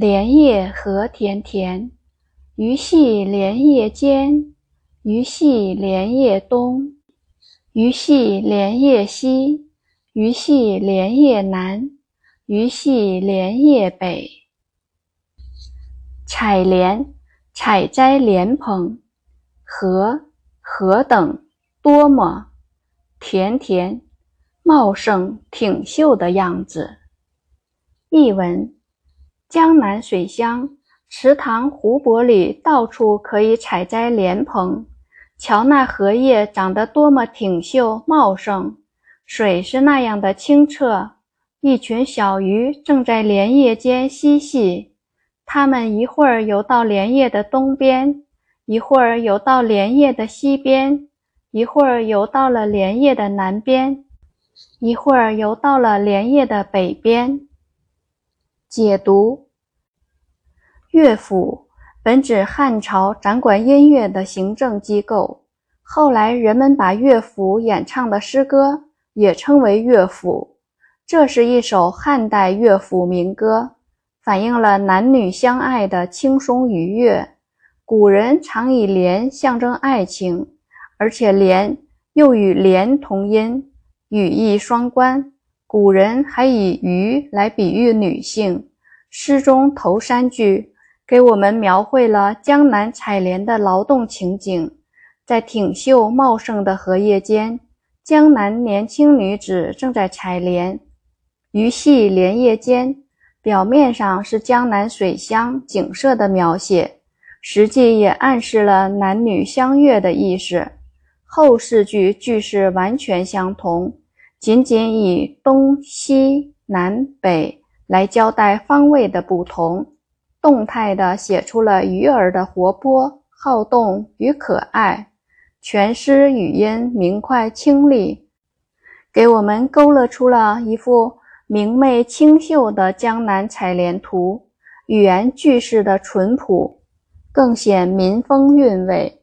莲叶何田田，鱼戏莲叶间，鱼戏莲叶东，鱼戏莲叶西，鱼戏莲叶南，鱼戏莲叶北。采莲，采摘莲蓬，何何等多么，田田茂盛挺秀的样子。译文。江南水乡，池塘、湖泊里到处可以采摘莲蓬。瞧那荷叶长得多么挺秀茂盛，水是那样的清澈。一群小鱼正在莲叶间嬉戏，它们一会儿游到莲叶的东边，一会儿游到莲叶的西边，一会儿游到了莲叶的南边，一会儿游到了莲叶的北边。解读：乐府本指汉朝掌管音乐的行政机构，后来人们把乐府演唱的诗歌也称为乐府。这是一首汉代乐府民歌，反映了男女相爱的轻松愉悦。古人常以莲象征爱情，而且莲又与莲同音，语义双关。古人还以鱼来比喻女性。诗中头三句给我们描绘了江南采莲的劳动情景。在挺秀茂盛的荷叶间，江南年轻女子正在采莲。鱼戏莲叶间，表面上是江南水乡景色的描写，实际也暗示了男女相悦的意思。后四句句式完全相同。仅仅以东西南北来交代方位的不同，动态地写出了鱼儿的活泼好动与可爱。全诗语音明快清丽，给我们勾勒出了一幅明媚清秀的江南采莲图。语言句式的淳朴，更显民风韵味。